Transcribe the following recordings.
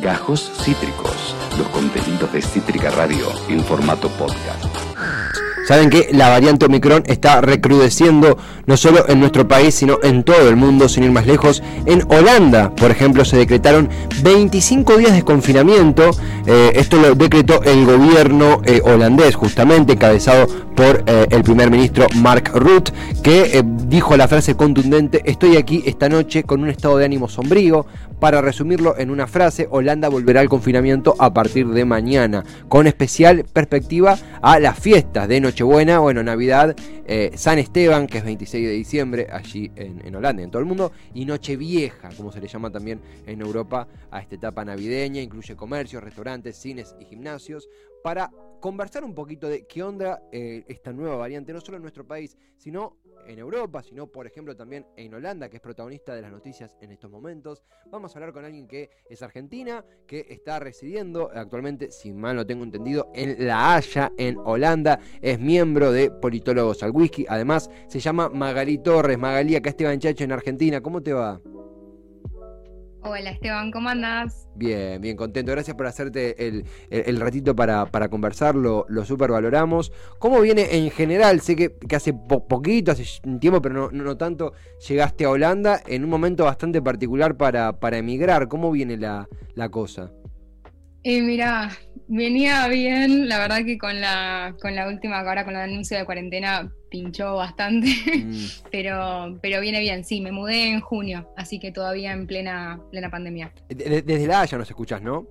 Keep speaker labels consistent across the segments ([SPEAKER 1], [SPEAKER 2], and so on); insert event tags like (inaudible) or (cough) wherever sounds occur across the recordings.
[SPEAKER 1] Gajos Cítricos, los contenidos de Cítrica Radio en formato podcast.
[SPEAKER 2] Saben que la variante Omicron está recrudeciendo no solo en nuestro país, sino en todo el mundo, sin ir más lejos. En Holanda, por ejemplo, se decretaron 25 días de confinamiento. Eh, esto lo decretó el gobierno eh, holandés, justamente, encabezado por eh, el primer ministro Mark Rutte, que dijo la frase contundente, estoy aquí esta noche con un estado de ánimo sombrío. Para resumirlo en una frase, Holanda volverá al confinamiento a partir de mañana, con especial perspectiva a las fiestas de Nochebuena, bueno, Navidad, eh, San Esteban, que es 26 de diciembre, allí en, en Holanda, en todo el mundo, y Nochevieja, como se le llama también en Europa a esta etapa navideña, incluye comercios, restaurantes, cines y gimnasios, para conversar un poquito de qué onda eh, esta nueva variante, no solo en nuestro país, sino en Europa, sino por ejemplo también en Holanda, que es protagonista de las noticias en estos momentos. Vamos a hablar con alguien que es argentina, que está residiendo actualmente, si mal no tengo entendido, en La Haya, en Holanda. Es miembro de Politólogos al Whisky. Además, se llama Magalí Torres. Magalí, acá Esteban Chacho en Argentina. ¿Cómo te va?
[SPEAKER 3] Hola Esteban, ¿cómo andás?
[SPEAKER 2] Bien, bien contento. Gracias por hacerte el, ratito para, para conversar, lo, lo super valoramos. ¿Cómo viene en general? Sé que, hace poquito, hace un tiempo, pero no, no, tanto, llegaste a Holanda en un momento bastante particular para, para emigrar. ¿Cómo viene la, la cosa?
[SPEAKER 3] Eh, mira, venía bien, la verdad que con la, con la última, ahora con el anuncio de cuarentena pinchó bastante, mm. (laughs) pero, pero viene bien, sí, me mudé en junio, así que todavía en plena, plena pandemia.
[SPEAKER 2] Desde la Haya nos escuchas, ¿no?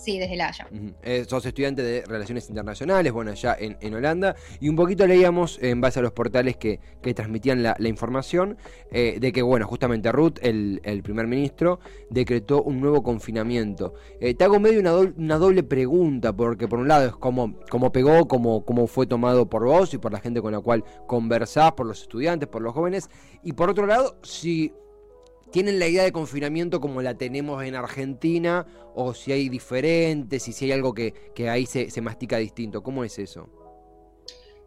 [SPEAKER 3] Sí, desde la Haya.
[SPEAKER 2] Eh, sos estudiante de Relaciones Internacionales, bueno, allá en, Holanda, y un poquito leíamos en base a los portales que, transmitían la, información eh, de que, bueno, justamente Ruth, el, primer ministro, decretó un nuevo confinamiento. Eh, te hago medio una, una, doble pregunta, porque por un lado es cómo, cómo pegó, cómo, cómo fue tomado por vos y por la gente con la cual conversás, por los estudiantes, por los jóvenes, y por otro lado, si tienen la idea de confinamiento como la tenemos en Argentina o si hay diferentes y si hay algo que, ahí se, se, mastica distinto. ¿Cómo es eso?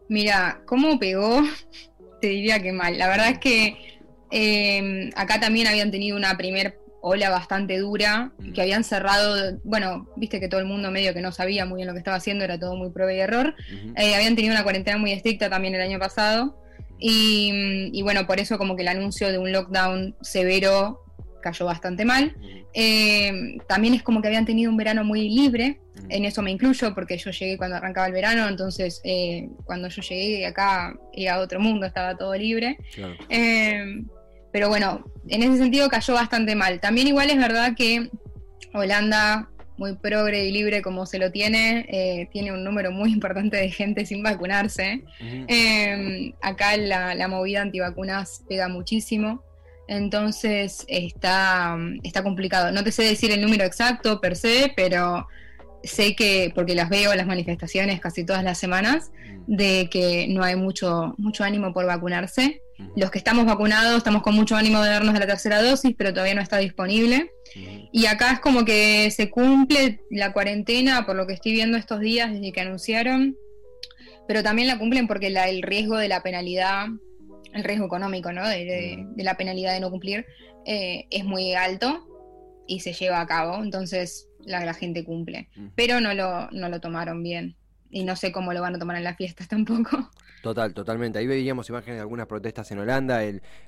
[SPEAKER 3] Mira, ¿cómo pegó? (laughs) Te diría que mal. La verdad es que em, acá también habían tenido una primer ola bastante dura, mm. que habían cerrado, bueno, viste que todo el mundo medio que no sabía muy bien lo que estaba haciendo, era todo muy prueba y error. Eh, habían tenido una cuarentena muy estricta también el año pasado. Y, bueno, por eso como que el anuncio de un lockdown severo cayó bastante mal. Eh, también es como que habían tenido un verano muy libre, en eso me incluyo porque yo llegué cuando arrancaba el verano, entonces eh, cuando yo llegué acá era otro mundo, estaba todo libre. Eh, pero bueno, en ese sentido cayó bastante mal. También igual es verdad que Holanda muy progre y libre como se lo tiene, eh, tiene un número muy (laughs) importante de gente sin vacunarse. Em, acá la, la, movida antivacunas pega muchísimo, entonces está, está complicado. No te sé decir el número exacto per se, pero sé que, porque las veo las manifestaciones casi todas las semanas, de que no hay mucho, mucho ánimo por vacunarse. Los que estamos vacunados estamos con mucho ánimo de darnos la tercera dosis, pero todavía no está disponible. Y acá es como que se cumple la cuarentena, por lo que estoy viendo estos días desde que anunciaron, pero también la cumplen porque el riesgo de la penalidad, el riesgo económico, ¿no? De, la penalidad de no cumplir, eh, es muy alto y se lleva a cabo. Entonces la, la gente cumple. Pero no lo, no lo tomaron bien y no sé cómo lo van a tomar en las fiestas (laughs) tampoco.
[SPEAKER 2] Total, totalmente. Ahí veíamos imágenes de algunas protestas en Holanda.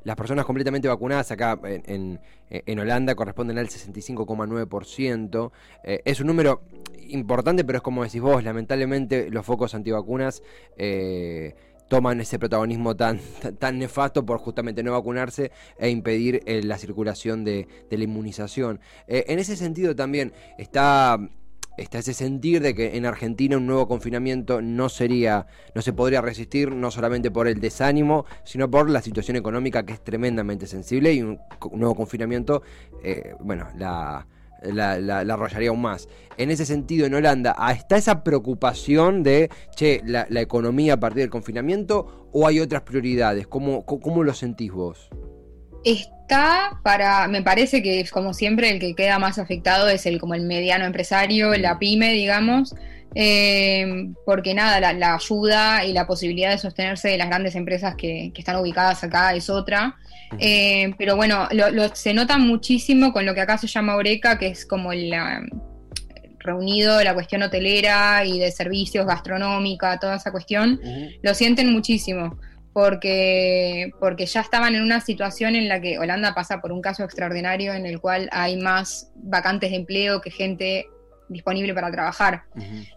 [SPEAKER 2] las personas completamente vacunadas acá en, en, Holanda corresponden al 65,9%. Eh, es un número importante, pero es como decís vos, lamentablemente los focos antivacunas eh, toman ese protagonismo tan, (laughs) tan nefasto por justamente no vacunarse e impedir eh, la circulación de, de la inmunización. en ese sentido también está está ese sentir de que en Argentina un nuevo confinamiento no sería, no se podría resistir, no solamente por el desánimo, sino por la situación económica que es tremendamente sensible y un, nuevo confinamiento, eh, bueno, la, la, arrollaría aún más. En ese sentido, en Holanda, ¿está esa preocupación de, che, la, economía a partir del confinamiento o hay otras prioridades? ¿Cómo, cómo lo sentís vos?
[SPEAKER 3] Está para, me parece que como siempre el que queda más afectado es el como el mediano empresario, la mm. pyme, digamos. Eh, porque nada, la, ayuda y la posibilidad de sostenerse de las grandes empresas que, están ubicadas acá es otra. Eh, pero bueno, se nota muchísimo con lo que acá se llama Oreca, que es como la, reunido la cuestión hotelera y de servicios, gastronómica, toda esa cuestión, lo sienten muchísimo. Porque, porque ya estaban en una situación en la que Holanda pasa por un caso extraordinario en el cual hay más vacantes de empleo que gente disponible para trabajar.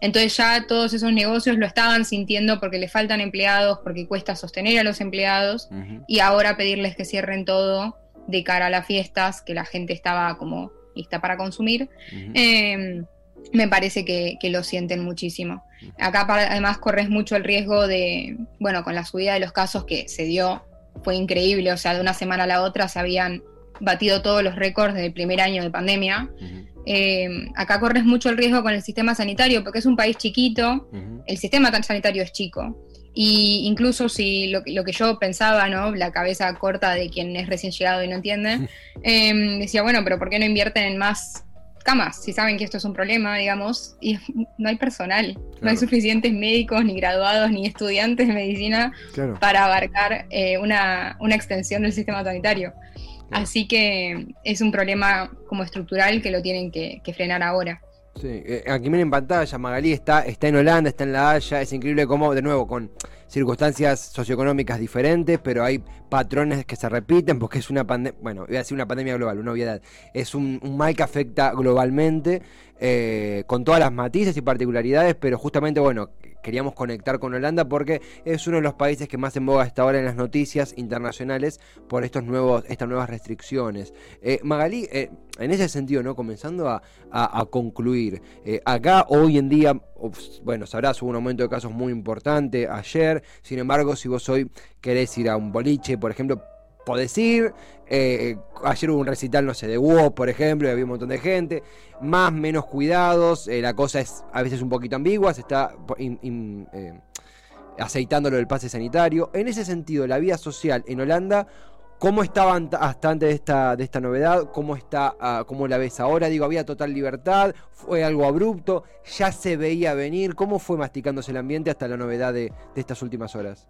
[SPEAKER 3] Entonces ya todos esos negocios lo estaban sintiendo porque le faltan empleados, porque cuesta sostener a los empleados y ahora pedirles que cierren todo de cara a las fiestas, que la gente estaba como lista para consumir, em, me parece que, lo sienten muchísimo. Acá además corres mucho el riesgo de, bueno, con la subida de los casos que se dio, fue increíble, o sea, de una semana a la otra se habían batido todos los récords del primer año de pandemia. Eh, acá corres mucho el riesgo con el sistema sanitario porque es un país chiquito, el sistema sanitario es chico. Y incluso si lo, que yo pensaba, ¿no? La cabeza corta de quien es recién llegado y no entiende, (laughs) em, decía, bueno, pero ¿por qué no invierten en más camas? Si saben que esto es un problema, digamos, y no hay personal, no hay suficientes médicos, ni graduados, ni estudiantes de medicina para abarcar eh, una, una extensión del sistema sanitario. Así que es un problema como estructural que lo tienen que, frenar ahora.
[SPEAKER 2] Sí, eh, aquí miren en pantalla, Magalí está, está en Holanda, está en La Haya, es increíble cómo, de nuevo, con circunstancias socioeconómicas diferentes, pero hay patrones que se repiten porque es una pandemia, bueno, voy a decir una pandemia global, una obviedad, es un, mal que afecta globalmente, eh, con todas las matices y particularidades, pero justamente, bueno, queríamos conectar con Holanda porque es uno de los países que más en boga está ahora en las noticias internacionales por estos nuevos, estas nuevas restricciones. Eh, Magalí, eh, en ese sentido, ¿no? Comenzando a, concluir, eh, acá hoy en día, bueno, sabrás, hubo un aumento de casos muy importante ayer, sin embargo, si vos hoy querés ir a un boliche, por ejemplo, podés ir. Eh, ayer hubo un recital, no sé, de WoW, por ejemplo, y había un montón de gente. Más, menos cuidados. Eh, la cosa es a veces un poquito ambigua. Se está eh, aceitando lo del pase sanitario. En ese sentido, la vida social en Holanda. ¿Cómo estaba hasta antes de esta, de esta novedad? ¿Cómo, está, ah, ¿Cómo la ves ahora? Digo, ¿había total libertad? ¿Fue algo abrupto? ¿Ya se veía venir? ¿Cómo fue masticándose el ambiente hasta la novedad de estas últimas horas?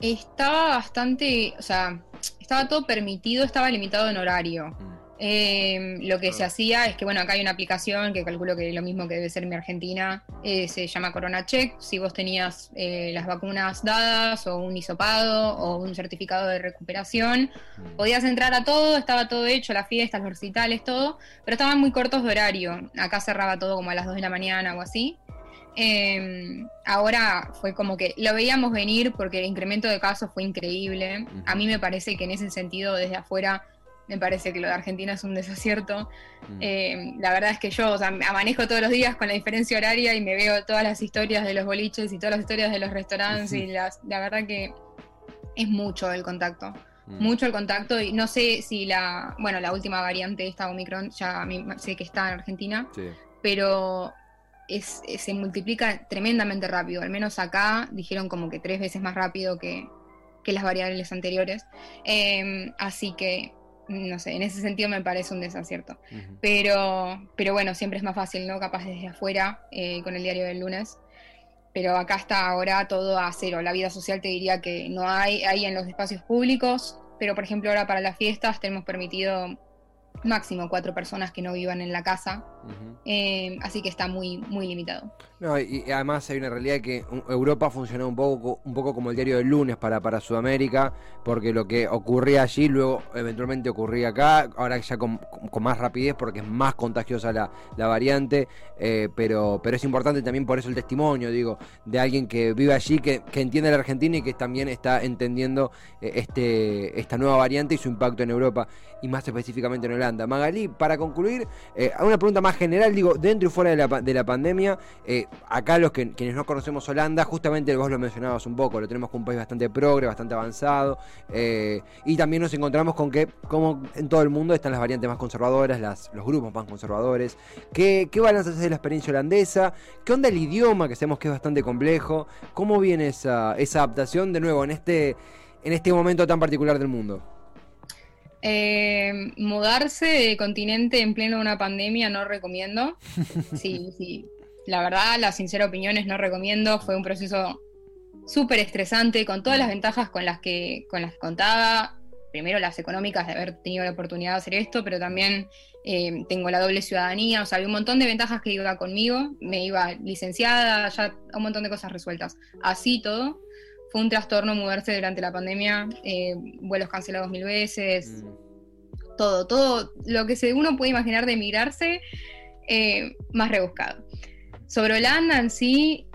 [SPEAKER 3] estaba bastante, o sea, estaba todo permitido, estaba limitado en horario. Mm. Em, lo que se ah. hacía es que, bueno, acá hay una aplicación que calculo que es lo mismo que debe ser en mi Argentina, eh, se llama Corona Check. Si vos tenías eh, las vacunas dadas o un hisopado o un certificado de recuperación, mm. podías entrar a todo, estaba todo hecho, las fiestas, los recitales, todo, pero estaban muy cortos de horario. Acá cerraba todo como a las 2 de la mañana o así. Em, ahora fue como que lo veíamos venir porque el incremento de casos fue increíble. A mí me parece que en ese sentido, desde afuera, me parece que lo de Argentina es un desacierto. Em, la verdad es que yo o sea, manejo todos los días con la diferencia horaria y me veo todas las historias de los boliches y todas las historias de los restaurantes y las, la verdad que es mucho el contacto. Mm. Mucho el contacto y no sé si la, bueno, la última variante de esta Omicron, ya sé que está en Argentina, pero es, se multiplica tremendamente rápido. Al menos acá dijeron como que tres veces más rápido que, las variables anteriores. Em, así que, no sé, en ese sentido me parece un desacierto. pero, pero bueno, siempre es más fácil, ¿no? Capaz desde afuera, eh, con el diario del lunes. Pero acá está ahora todo a cero. La vida social te diría que no hay, hay en los espacios públicos, pero por ejemplo ahora para las fiestas tenemos permitido máximo cuatro personas que no vivan en la casa, eh, así que está muy, muy limitado.
[SPEAKER 2] No, y, además hay una realidad que Europa funcionó un poco, un poco como el diario del lunes para, para Sudamérica, porque lo que ocurría allí luego eventualmente ocurría acá, ahora ya con, más rapidez porque es más contagiosa la, variante, eh, pero, pero es importante también por eso el testimonio, digo, de alguien que vive allí, que, entiende la Argentina y que también está entendiendo eh, este, esta nueva variante y su impacto en Europa y más específicamente en Holanda. Magalí, para concluir, eh, una pregunta más general, digo, dentro y fuera de la, de la pandemia, eh, acá los que quienes no conocemos Holanda, justamente vos lo mencionabas un poco, lo tenemos como un país bastante progre, bastante avanzado, eh, y también nos encontramos con que, como en todo el mundo, están las variantes más conservadoras, los grupos más conservadores. ¿Qué, qué balance haces de la experiencia holandesa? ¿Qué onda el idioma, que sabemos que es bastante complejo? ¿Cómo viene esa, esa adaptación de nuevo en este, en este momento tan particular del mundo?
[SPEAKER 3] Eh, mudarse de continente en pleno una pandemia no recomiendo. (laughs) Sí, sí. la verdad, las sinceras opiniones no recomiendo, fue un proceso súper estresante, con todas las ventajas con las que, con las que contaba, primero las económicas de haber tenido la oportunidad de hacer esto, pero también eh, tengo la doble ciudadanía, o sea, había un montón de ventajas que iba conmigo, me iba licenciada, ya un montón de cosas resueltas. Así todo, fue un trastorno moverse durante la pandemia, eh, vuelos cancelados mil veces, mm. todo, todo lo que se, uno puede imaginar de emigrarse, eh, más rebuscado. Sobre Holanda en sí,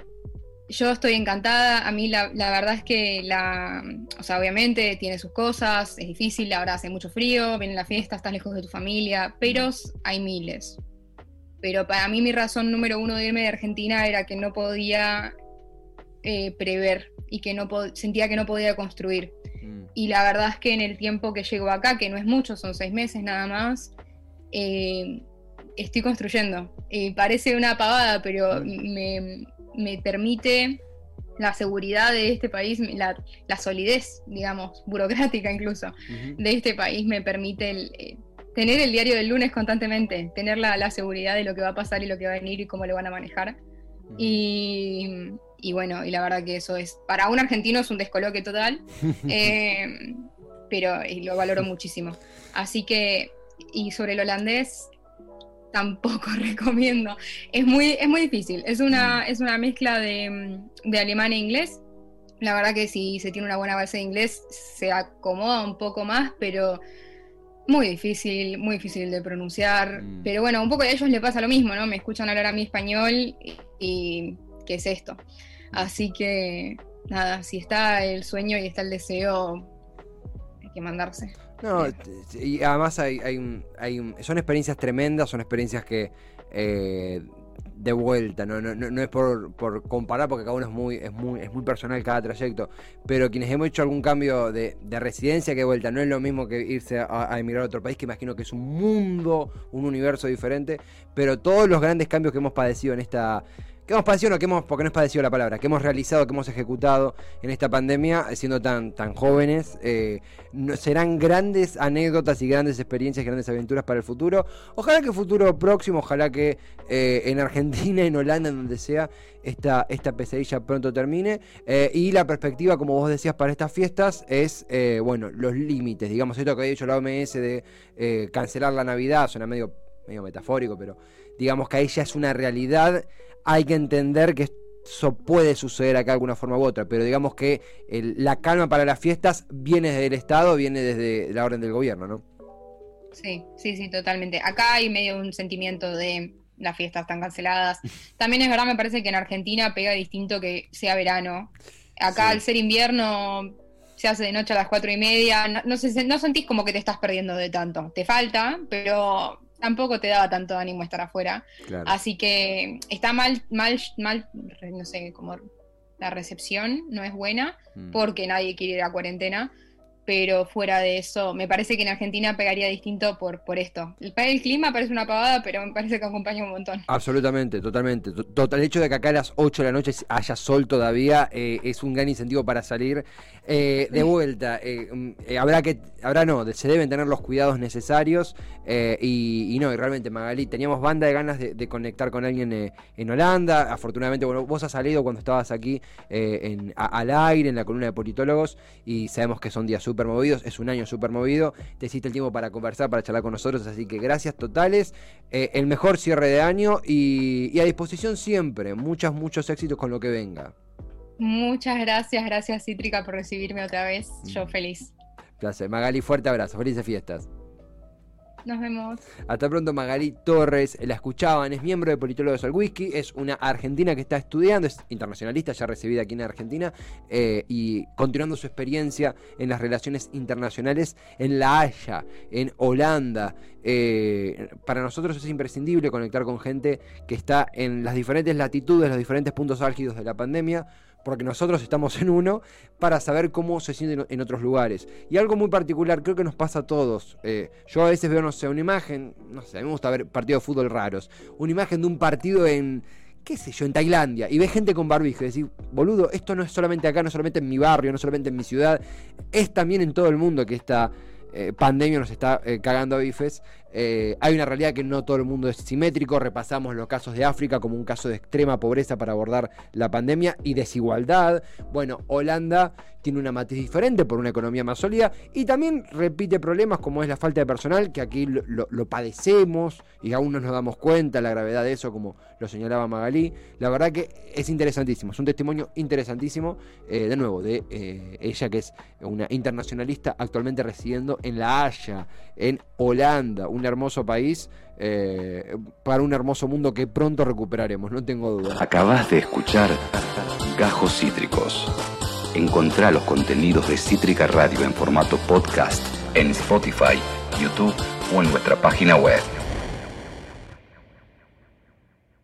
[SPEAKER 3] yo estoy encantada. A mí la, verdad es que la, o sea, obviamente tiene sus cosas, es difícil, ahora hace mucho frío, viene la fiesta, estás lejos de tu familia, pero hay miles. Pero para mí mi razón número uno de irme de Argentina era que no podía eh, prever y que no sentía que no podía construir. Mm. Y la verdad es que en el tiempo que llego acá, que no es mucho, son seis meses nada más, eh, estoy construyendo. Y parece una pavada, pero mm. me, me permite la seguridad de este país, la, solidez, digamos, (laughs) burocrática incluso, de este país me permite eh, tener el diario del lunes constantemente, tener la, seguridad de lo que va a pasar y lo que va a venir y cómo lo van a manejar. y, bueno, y la verdad que eso es, para un argentino es un descoloque total, (laughs) eh, pero lo valoro muchísimo. Así que, y sobre el holandés, tampoco (laughs) recomiendo. Es muy, es muy difícil. Es una, mm. es una mezcla de, de, alemán e inglés. La verdad que si se tiene una buena base de inglés se acomoda un poco más, pero muy difícil, muy difícil de pronunciar. Mm. Pero bueno, un poco a ellos les pasa lo mismo, ¿no? Me escuchan hablar a mí español y, y ¿qué es esto? Así que nada, si está el sueño y está el deseo, hay que mandarse.
[SPEAKER 2] No, y además hay, hay, hay son experiencias tremendas, son experiencias que eh, de vuelta, no, no, no es por, por, comparar porque cada uno es muy, es muy, es muy personal cada trayecto, pero quienes hemos hecho algún cambio de, de residencia que de vuelta, no es lo mismo que irse a, a, emigrar a otro país, que imagino que es un mundo, un universo diferente, pero todos los grandes cambios que hemos padecido en esta que hemos padecido, no, que hemos, porque no es padecido la palabra, que hemos realizado, que hemos ejecutado en esta pandemia, siendo tan, tan jóvenes, eh, serán grandes anécdotas y grandes experiencias, grandes aventuras para el futuro. Ojalá que futuro próximo, ojalá que eh, en Argentina, (laughs) en Holanda, en donde sea, esta, esta pesadilla pronto termine. Eh, y la perspectiva, como vos decías, para estas fiestas es, bueno, los límites, digamos, esto que había dicho la OMS de cancelar la Navidad, suena medio, medio metafórico, pero digamos que ahí ya es una realidad hay que entender que eso puede suceder acá de alguna forma u otra, pero digamos que la calma para las fiestas viene desde el Estado, viene desde la orden del gobierno, ¿no?
[SPEAKER 3] Sí, sí, sí, totalmente. Acá hay medio un sentimiento de las fiestas están canceladas. (laughs) También es verdad, me parece que en Argentina pega distinto que sea verano. Acá al ser invierno se hace de noche a las cuatro y media, no, no, no sentís como que te estás perdiendo de tanto. Te falta, pero tampoco te daba tanto ánimo estar afuera. Así que está mal, mal, mal, no sé, como la recepción no es buena mm. porque nadie quiere ir a cuarentena pero fuera de eso, me parece que en Argentina pegaría distinto por, por esto. El, el clima parece una pavada, pero me parece que acompaña un montón.
[SPEAKER 2] Absolutamente, totalmente. Total, el hecho de que acá a las 8 de la noche haya sol todavía eh, es un gran incentivo para salir. Eh, de vuelta, eh, mm, habrá que, habrá no, se deben tener los cuidados necesarios y, no, y realmente Magali, teníamos banda de ganas de, conectar con alguien en Holanda. Afortunadamente, bueno, vos has salido cuando estabas aquí en, al aire, en la columna de politólogos y sabemos que son días súper movidos, es un año súper movido, te hiciste el tiempo para conversar, para charlar con nosotros, así que gracias totales, eh, el mejor cierre de año y, a disposición siempre, muchos, muchos éxitos con lo que venga.
[SPEAKER 3] Muchas gracias, gracias Cítrica por recibirme otra vez, yo mm. feliz.
[SPEAKER 2] Placer, Magali, fuerte abrazo, felices fiestas.
[SPEAKER 3] Nos vemos.
[SPEAKER 2] Hasta pronto, Magali Torres. La escuchaban, es miembro de Politólogos al Whisky. Es una argentina que está estudiando, es internacionalista, ya recibida aquí en Argentina. Eh, y continuando su experiencia en las relaciones internacionales en La Haya, en Holanda. Eh, para nosotros es imprescindible conectar con gente que está en las diferentes latitudes, los diferentes puntos álgidos de la pandemia porque nosotros estamos en uno, para saber cómo se sienten en otros lugares. Y algo muy particular, creo que nos pasa a todos. Eh, yo a veces veo, no sé, una imagen, no sé, a mí me gusta ver partidos de fútbol raros, una imagen de un partido en, qué sé yo, en Tailandia, y ve gente con barbijo y decir, boludo, esto no es solamente acá, no es solamente en mi barrio, no es solamente en mi ciudad, es también en todo el mundo que esta eh, pandemia nos está eh, cagando a bifes. Eh, hay una realidad que no todo el mundo es simétrico. Repasamos los casos de África como un caso de extrema pobreza para abordar la pandemia y desigualdad. Bueno, Holanda tiene una matiz diferente por una economía más sólida y también repite problemas como es la falta de personal, que aquí lo, padecemos y aún no nos damos cuenta la gravedad de eso, como lo señalaba Magalí. La verdad que es interesantísimo, es un testimonio interesantísimo, eh, de nuevo, de eh, ella que es una internacionalista actualmente residiendo en La Haya, en Holanda, un hermoso país eh, para un hermoso mundo que pronto recuperaremos, no tengo duda.
[SPEAKER 1] Acabas de escuchar Gajos Cítricos. Encontrá los contenidos de Cítrica Radio en formato podcast en Spotify, YouTube o en nuestra página web.